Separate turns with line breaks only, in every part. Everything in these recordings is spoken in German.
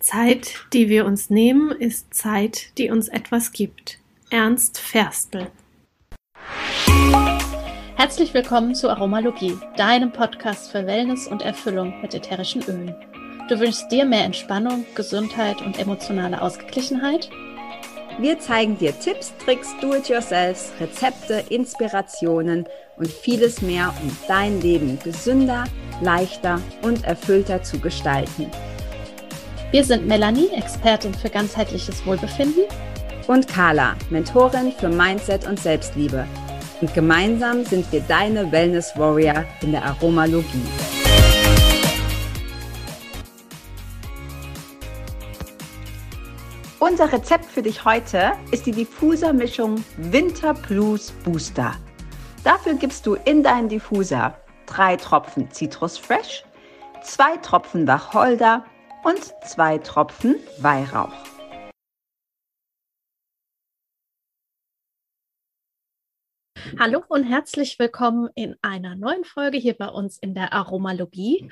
Zeit, die wir uns nehmen, ist Zeit, die uns etwas gibt. Ernst Ferstl.
Herzlich willkommen zu Aromalogie, deinem Podcast für Wellness und Erfüllung mit ätherischen Ölen. Du wünschst dir mehr Entspannung, Gesundheit und emotionale Ausgeglichenheit?
Wir zeigen dir Tipps, Tricks, Do-it-yourselfs, Rezepte, Inspirationen und vieles mehr, um dein Leben gesünder, leichter und erfüllter zu gestalten.
Wir sind Melanie, Expertin für ganzheitliches Wohlbefinden.
Und Carla, Mentorin für Mindset und Selbstliebe. Und gemeinsam sind wir deine Wellness Warrior in der Aromalogie. Unser Rezept für dich heute ist die Diffuser-Mischung Winter Plus Booster. Dafür gibst du in deinen Diffuser drei Tropfen Citrus Fresh, zwei Tropfen Wacholder und zwei Tropfen Weihrauch.
Hallo und herzlich willkommen in einer neuen Folge hier bei uns in der Aromalogie.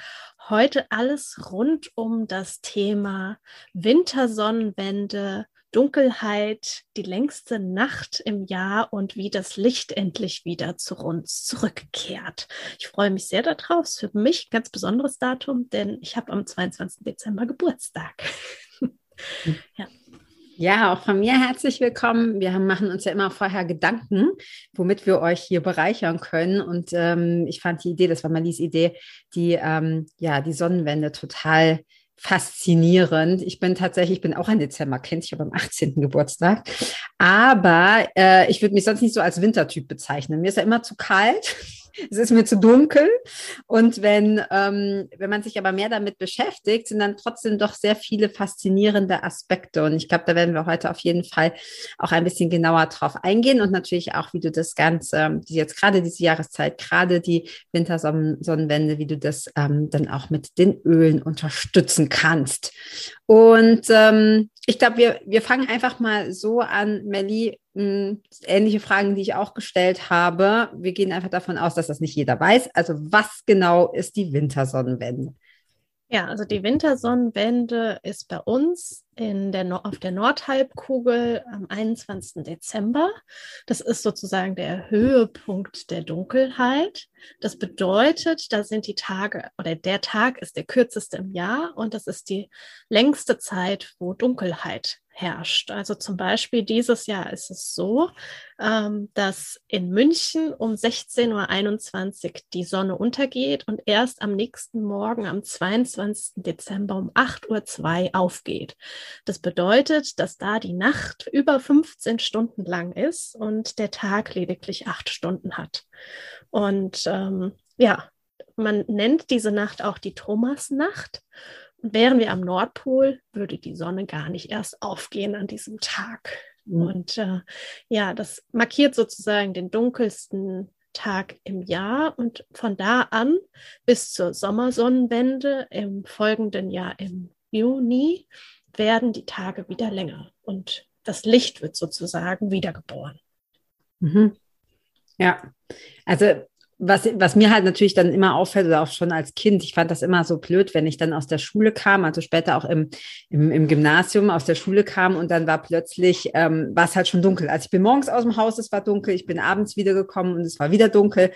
Heute alles rund um das Thema Wintersonnenwende, Dunkelheit, die längste Nacht im Jahr und wie das Licht endlich wieder zu uns zurückkehrt. Ich freue mich sehr darauf. Es ist für mich ein ganz besonderes Datum, denn ich habe am 22. Dezember Geburtstag.
ja. Ja, auch von mir herzlich willkommen. Wir machen uns ja immer vorher Gedanken, womit wir euch hier bereichern können. Und ähm, ich fand die Idee, das war Malis Idee, die ähm, ja die Sonnenwende total faszinierend. Ich bin tatsächlich, ich bin auch ein Dezemberkind, ich habe am 18. Geburtstag, aber äh, ich würde mich sonst nicht so als Wintertyp bezeichnen. Mir ist ja immer zu kalt es ist mir zu dunkel. Und wenn, ähm, wenn man sich aber mehr damit beschäftigt, sind dann trotzdem doch sehr viele faszinierende Aspekte. Und ich glaube, da werden wir heute auf jeden Fall auch ein bisschen genauer drauf eingehen und natürlich auch, wie du das Ganze, jetzt gerade diese Jahreszeit, gerade die Wintersonnenwende, wie du das ähm, dann auch mit den Ölen unterstützen kannst. Und ähm, ich glaube, wir, wir fangen einfach mal so an, Melli, hm, ähnliche Fragen, die ich auch gestellt habe. Wir gehen einfach davon aus, dass das nicht jeder weiß. Also was genau ist die Wintersonnenwende?
Ja, also die Wintersonnenwende ist bei uns in der auf der Nordhalbkugel am 21. Dezember. Das ist sozusagen der Höhepunkt der Dunkelheit. Das bedeutet, da sind die Tage oder der Tag ist der kürzeste im Jahr und das ist die längste Zeit, wo Dunkelheit herrscht. Also zum Beispiel dieses Jahr ist es so, ähm, dass in München um 16.21 Uhr die Sonne untergeht und erst am nächsten Morgen, am 22. Dezember um 8.02 Uhr aufgeht. Das bedeutet, dass da die Nacht über 15 Stunden lang ist und der Tag lediglich acht Stunden hat. Und ähm, ja, man nennt diese Nacht auch die Thomasnacht. Wären wir am Nordpol, würde die Sonne gar nicht erst aufgehen an diesem Tag. Mhm. Und äh, ja, das markiert sozusagen den dunkelsten Tag im Jahr und von da an bis zur Sommersonnenwende im folgenden Jahr im Juni werden die Tage wieder länger und das Licht wird sozusagen wiedergeboren.
Mhm. Ja, also was, was mir halt natürlich dann immer auffällt, oder auch schon als Kind, ich fand das immer so blöd, wenn ich dann aus der Schule kam, also später auch im, im, im Gymnasium aus der Schule kam und dann war plötzlich, ähm, war es halt schon dunkel. Also ich bin morgens aus dem Haus, es war dunkel, ich bin abends wiedergekommen und es war wieder dunkel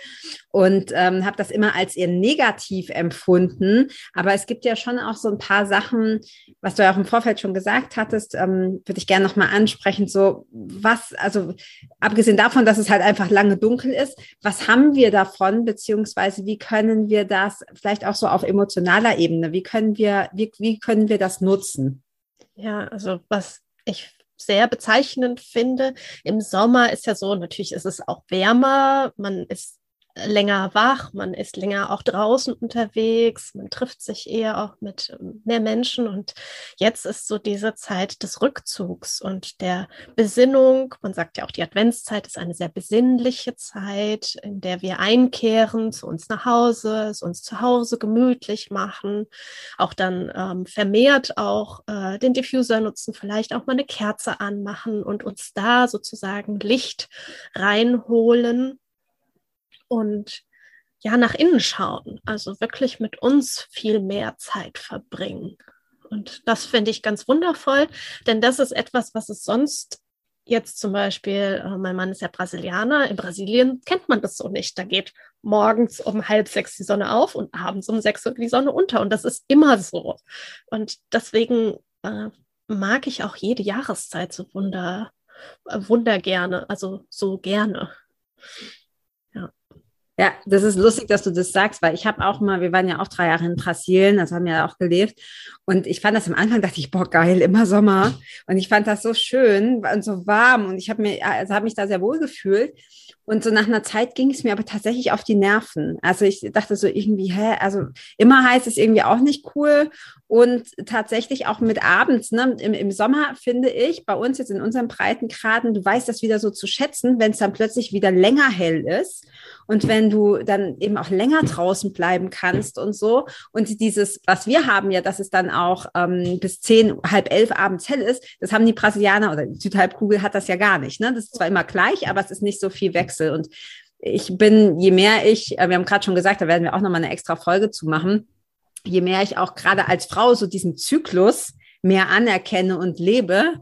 und ähm, habe das immer als eher negativ empfunden. Aber es gibt ja schon auch so ein paar Sachen, was du ja auch im Vorfeld schon gesagt hattest, ähm, würde ich gerne nochmal ansprechen, so was, also abgesehen davon, dass es halt einfach lange dunkel ist, was haben wir da davon, beziehungsweise wie können wir das vielleicht auch so auf emotionaler Ebene, wie können wir, wie, wie können wir das nutzen?
Ja, also was ich sehr bezeichnend finde, im Sommer ist ja so, natürlich ist es auch wärmer, man ist länger wach, man ist länger auch draußen unterwegs, man trifft sich eher auch mit ähm, mehr Menschen. Und jetzt ist so diese Zeit des Rückzugs und der Besinnung. Man sagt ja auch, die Adventszeit ist eine sehr besinnliche Zeit, in der wir einkehren zu uns nach Hause, es uns zu Hause gemütlich machen, auch dann ähm, vermehrt auch äh, den Diffuser nutzen, vielleicht auch mal eine Kerze anmachen und uns da sozusagen Licht reinholen und ja, nach innen schauen, also wirklich mit uns viel mehr Zeit verbringen. Und das finde ich ganz wundervoll, denn das ist etwas, was es sonst jetzt zum Beispiel, äh, mein Mann ist ja Brasilianer, in Brasilien kennt man das so nicht. Da geht morgens um halb sechs die Sonne auf und abends um sechs die Sonne unter. Und das ist immer so. Und deswegen äh, mag ich auch jede Jahreszeit so wunder, äh, wunder gerne, also so gerne.
Ja, das ist lustig, dass du das sagst, weil ich habe auch mal, wir waren ja auch drei Jahre in Brasilien, also haben ja auch gelebt. Und ich fand das am Anfang, dachte ich, boah, geil, immer Sommer. Und ich fand das so schön und so warm. Und ich habe also habe mich da sehr wohl gefühlt. Und so nach einer Zeit ging es mir aber tatsächlich auf die Nerven. Also ich dachte so irgendwie, hä, also immer heißt es irgendwie auch nicht cool. Und tatsächlich auch mit abends, ne, im, im Sommer finde ich, bei uns jetzt in unseren Breitengraden, du weißt das wieder so zu schätzen, wenn es dann plötzlich wieder länger hell ist und wenn du dann eben auch länger draußen bleiben kannst und so. Und dieses, was wir haben ja, dass es dann auch ähm, bis zehn, halb elf abends hell ist, das haben die Brasilianer oder die Südhalbkugel hat das ja gar nicht. Ne? Das ist zwar immer gleich, aber es ist nicht so viel Wechsel. Und ich bin, je mehr ich, äh, wir haben gerade schon gesagt, da werden wir auch nochmal eine extra Folge zu machen, je mehr ich auch gerade als Frau so diesen Zyklus mehr anerkenne und lebe,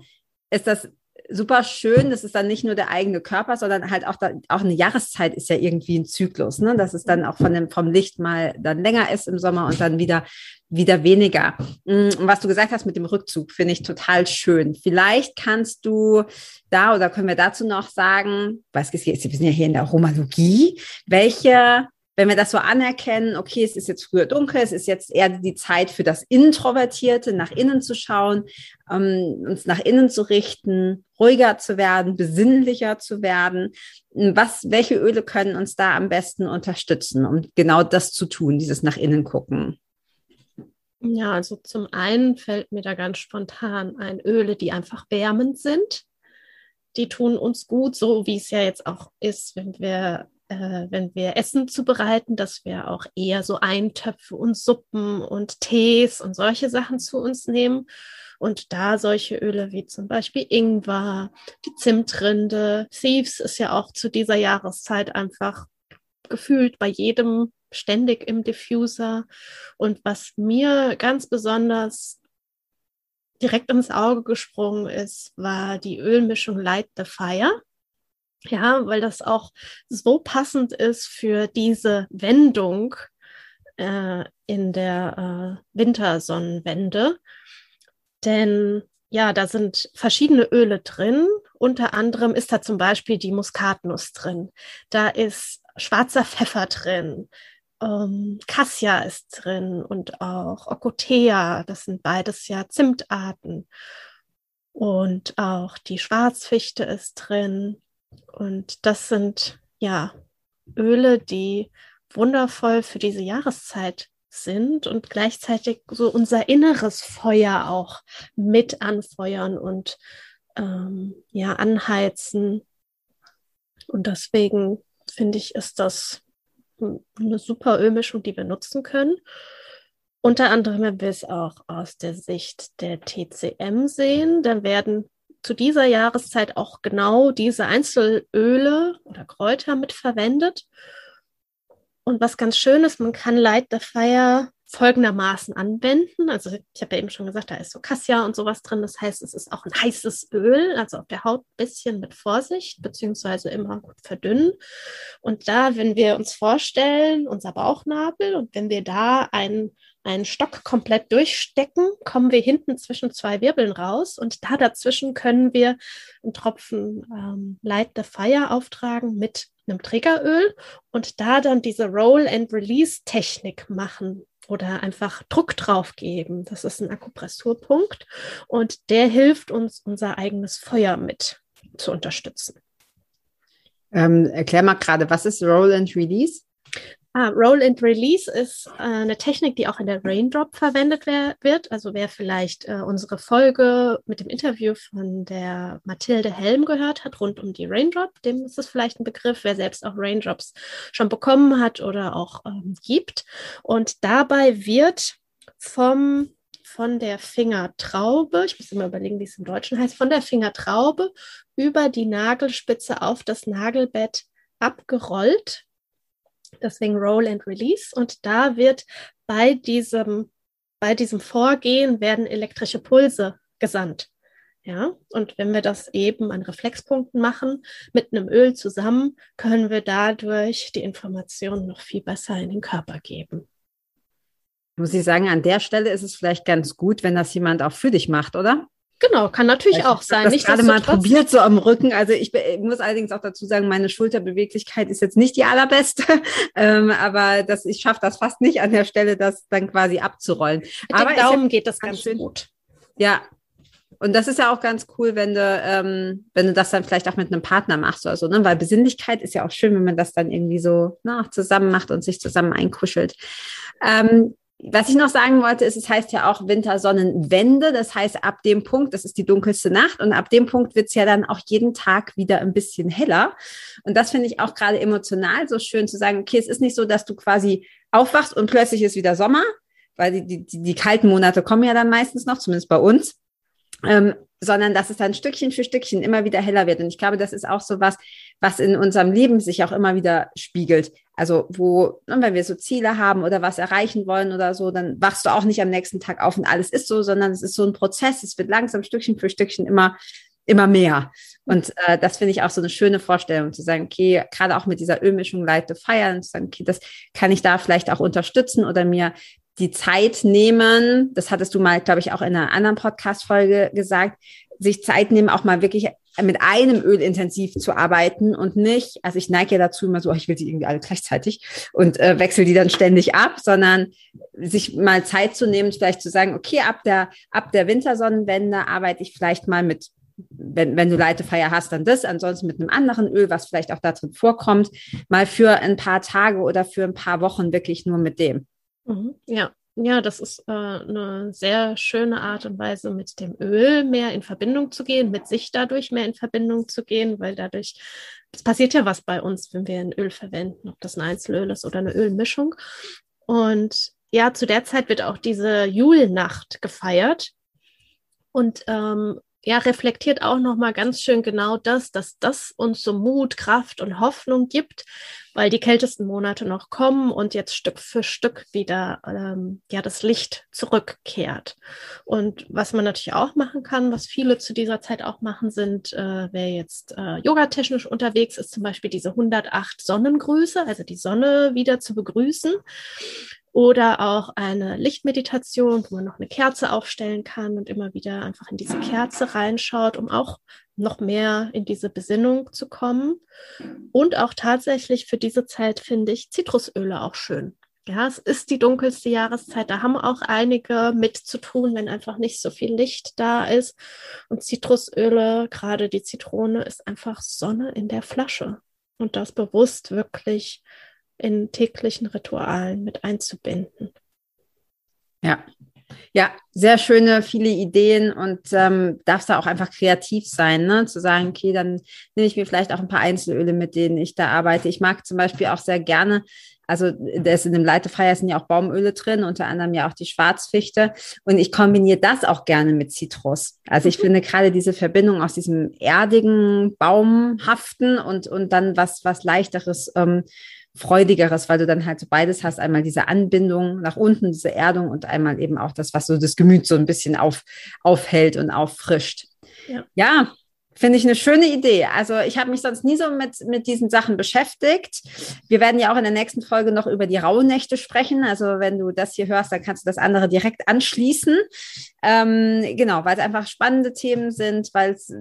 ist das super schön. Das ist dann nicht nur der eigene Körper, sondern halt auch, da, auch eine Jahreszeit ist ja irgendwie ein Zyklus, ne? dass es dann auch von dem, vom Licht mal dann länger ist im Sommer und dann wieder, wieder weniger. Mm, und was du gesagt hast mit dem Rückzug, finde ich total schön. Vielleicht kannst du da oder können wir dazu noch sagen, was wir sind ja hier in der Romalogie, welche wenn wir das so anerkennen, okay, es ist jetzt früher dunkel, es ist jetzt eher die Zeit für das Introvertierte, nach innen zu schauen, ähm, uns nach innen zu richten, ruhiger zu werden, besinnlicher zu werden. Was, welche Öle können uns da am besten unterstützen, um genau das zu tun, dieses nach innen gucken?
Ja, also zum einen fällt mir da ganz spontan ein Öle, die einfach wärmend sind. Die tun uns gut, so wie es ja jetzt auch ist, wenn wir äh, wenn wir Essen zubereiten, dass wir auch eher so Eintöpfe und Suppen und Tees und solche Sachen zu uns nehmen. Und da solche Öle wie zum Beispiel Ingwer, die Zimtrinde, Thieves ist ja auch zu dieser Jahreszeit einfach gefühlt bei jedem ständig im Diffuser. Und was mir ganz besonders direkt ins Auge gesprungen ist, war die Ölmischung Light the Fire. Ja, weil das auch so passend ist für diese Wendung äh, in der äh, Wintersonnenwende. Denn ja, da sind verschiedene Öle drin. Unter anderem ist da zum Beispiel die Muskatnuss drin. Da ist schwarzer Pfeffer drin. Ähm, Cassia ist drin und auch Ocotea. Das sind beides ja Zimtarten. Und auch die Schwarzfichte ist drin. Und das sind ja Öle, die wundervoll für diese Jahreszeit sind und gleichzeitig so unser inneres Feuer auch mit anfeuern und ähm, ja anheizen. Und deswegen finde ich, ist das eine super Ölmischung, die wir nutzen können. Unter anderem, wenn wir es auch aus der Sicht der TCM sehen, dann werden zu dieser Jahreszeit auch genau diese Einzelöle oder Kräuter mit verwendet. Und was ganz schön ist, man kann Light the Fire folgendermaßen anwenden. Also ich habe ja eben schon gesagt, da ist so Cassia und sowas drin. Das heißt, es ist auch ein heißes Öl, also auf der Haut ein bisschen mit Vorsicht, beziehungsweise immer gut verdünnen. Und da, wenn wir uns vorstellen, unser Bauchnabel und wenn wir da einen einen Stock komplett durchstecken, kommen wir hinten zwischen zwei Wirbeln raus und da dazwischen können wir einen Tropfen ähm, Light the Fire auftragen mit einem Triggeröl und da dann diese Roll and Release Technik machen oder einfach Druck drauf geben. Das ist ein Akupressurpunkt und der hilft uns, unser eigenes Feuer mit zu unterstützen.
Ähm, erklär mal gerade, was ist Roll and Release?
Ah, Roll and Release ist äh, eine Technik, die auch in der Raindrop verwendet wird. Also wer vielleicht äh, unsere Folge mit dem Interview von der Mathilde Helm gehört hat, rund um die Raindrop, dem ist es vielleicht ein Begriff, wer selbst auch Raindrops schon bekommen hat oder auch ähm, gibt. Und dabei wird vom von der Fingertraube, ich muss immer überlegen, wie es im Deutschen heißt, von der Fingertraube über die Nagelspitze auf das Nagelbett abgerollt deswegen Roll and Release. Und da wird bei diesem bei diesem Vorgehen werden elektrische Pulse gesandt. Ja, und wenn wir das eben an Reflexpunkten machen, mit einem Öl zusammen, können wir dadurch die Informationen noch viel besser in den Körper geben.
Muss ich sagen, an der Stelle ist es vielleicht ganz gut, wenn das jemand auch für dich macht, oder?
Genau, kann natürlich ich auch sein.
Ich gerade mal probiert so am Rücken. Also ich, muss allerdings auch dazu sagen, meine Schulterbeweglichkeit ist jetzt nicht die allerbeste, ähm, aber das, ich schaffe das fast nicht an der Stelle, das dann quasi abzurollen.
Mit aber dem Daumen geht das ganz schön. gut.
Ja, und das ist ja auch ganz cool, wenn du, ähm, wenn du das dann vielleicht auch mit einem Partner machst oder so, ne? Weil Besinnlichkeit ist ja auch schön, wenn man das dann irgendwie so ne, auch zusammen macht und sich zusammen einkuschelt. Ähm, was ich noch sagen wollte, ist, es heißt ja auch Wintersonnenwende. Das heißt, ab dem Punkt, das ist die dunkelste Nacht, und ab dem Punkt wird es ja dann auch jeden Tag wieder ein bisschen heller. Und das finde ich auch gerade emotional so schön zu sagen, okay, es ist nicht so, dass du quasi aufwachst und plötzlich ist wieder Sommer, weil die, die, die kalten Monate kommen ja dann meistens noch, zumindest bei uns. Ähm, sondern dass es dann Stückchen für Stückchen immer wieder heller wird. Und ich glaube, das ist auch so was, was in unserem Leben sich auch immer wieder spiegelt. Also wo, ne, wenn wir so Ziele haben oder was erreichen wollen oder so, dann wachst du auch nicht am nächsten Tag auf und alles ist so, sondern es ist so ein Prozess. Es wird langsam Stückchen für Stückchen immer immer mehr. Und äh, das finde ich auch so eine schöne Vorstellung, zu sagen, okay, gerade auch mit dieser Ölmischung to Fire, zu sagen, okay, das kann ich da vielleicht auch unterstützen oder mir die Zeit nehmen, das hattest du mal, glaube ich, auch in einer anderen Podcast-Folge gesagt, sich Zeit nehmen, auch mal wirklich mit einem Öl intensiv zu arbeiten und nicht, also ich neige ja dazu immer so, oh, ich will die irgendwie alle gleichzeitig und äh, wechsle die dann ständig ab, sondern sich mal Zeit zu nehmen, vielleicht zu sagen, okay, ab der, ab der Wintersonnenwende arbeite ich vielleicht mal mit wenn, wenn du Leitefeier hast, dann das, ansonsten mit einem anderen Öl, was vielleicht auch da drin vorkommt, mal für ein paar Tage oder für ein paar Wochen wirklich nur mit dem.
Mhm. Ja, ja, das ist äh, eine sehr schöne Art und Weise, mit dem Öl mehr in Verbindung zu gehen, mit sich dadurch mehr in Verbindung zu gehen, weil dadurch, es passiert ja was bei uns, wenn wir ein Öl verwenden, ob das ein Einzelöl ist oder eine Ölmischung. Und ja, zu der Zeit wird auch diese Julnacht gefeiert. Und ähm, ja, reflektiert auch nochmal ganz schön genau das, dass das uns so Mut, Kraft und Hoffnung gibt, weil die kältesten Monate noch kommen und jetzt Stück für Stück wieder ähm, ja das Licht zurückkehrt. Und was man natürlich auch machen kann, was viele zu dieser Zeit auch machen, sind, äh, wer jetzt äh, yogatechnisch unterwegs ist, zum Beispiel diese 108 Sonnengrüße, also die Sonne wieder zu begrüßen oder auch eine Lichtmeditation, wo man noch eine Kerze aufstellen kann und immer wieder einfach in diese Kerze reinschaut, um auch noch mehr in diese Besinnung zu kommen. Und auch tatsächlich für diese Zeit finde ich Zitrusöle auch schön. Ja, es ist die dunkelste Jahreszeit. Da haben auch einige mit zu tun, wenn einfach nicht so viel Licht da ist. Und Zitrusöle, gerade die Zitrone, ist einfach Sonne in der Flasche. Und das bewusst wirklich in täglichen Ritualen mit einzubinden.
Ja. Ja, sehr schöne, viele Ideen und ähm, darfst da auch einfach kreativ sein, ne? Zu sagen, okay, dann nehme ich mir vielleicht auch ein paar Einzelöle, mit denen ich da arbeite. Ich mag zum Beispiel auch sehr gerne, also da ist in dem Leitefreier sind ja auch Baumöle drin, unter anderem ja auch die Schwarzfichte. Und ich kombiniere das auch gerne mit Zitrus. Also ich mhm. finde gerade diese Verbindung aus diesem erdigen, baumhaften und, und dann was, was leichteres ähm, freudigeres, weil du dann halt so beides hast, einmal diese Anbindung nach unten, diese Erdung und einmal eben auch das, was so das Gemüt so ein bisschen auf, aufhält und auffrischt. Ja. ja, Finde ich eine schöne Idee. Also ich habe mich sonst nie so mit, mit diesen Sachen beschäftigt. Wir werden ja auch in der nächsten Folge noch über die Rauhnächte sprechen. Also wenn du das hier hörst, dann kannst du das andere direkt anschließen. Ähm, genau, weil es einfach spannende Themen sind, weil es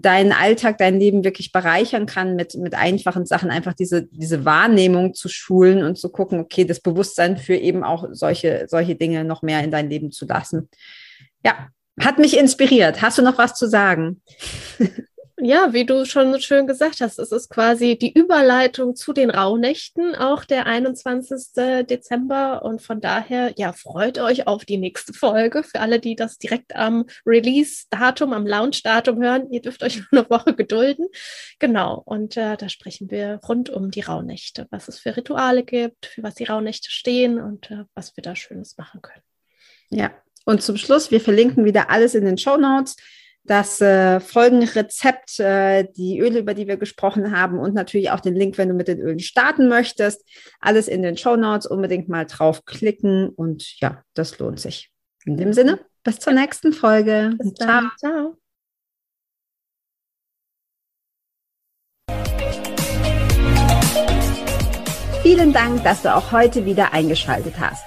deinen Alltag, dein Leben wirklich bereichern kann mit, mit einfachen Sachen, einfach diese, diese Wahrnehmung zu schulen und zu gucken, okay, das Bewusstsein für eben auch solche, solche Dinge noch mehr in dein Leben zu lassen. Ja, hat mich inspiriert. Hast du noch was zu sagen?
Ja, wie du schon schön gesagt hast, es ist quasi die Überleitung zu den Rauhnächten, auch der 21. Dezember. Und von daher, ja, freut euch auf die nächste Folge. Für alle, die das direkt am Release-Datum, am Launch-Datum hören, ihr dürft euch nur eine Woche gedulden. Genau, und äh, da sprechen wir rund um die Rauhnächte, was es für Rituale gibt, für was die Rauhnächte stehen und äh, was wir da Schönes machen können.
Ja, und zum Schluss, wir verlinken wieder alles in den Show Notes. Das äh, Folgenrezept, äh, die Öle, über die wir gesprochen haben und natürlich auch den Link, wenn du mit den Ölen starten möchtest. Alles in den Show Notes. Unbedingt mal draufklicken und ja, das lohnt sich. In dem Sinne, bis zur nächsten Folge.
Bis dann. Ciao.
Vielen Dank, dass du auch heute wieder eingeschaltet hast.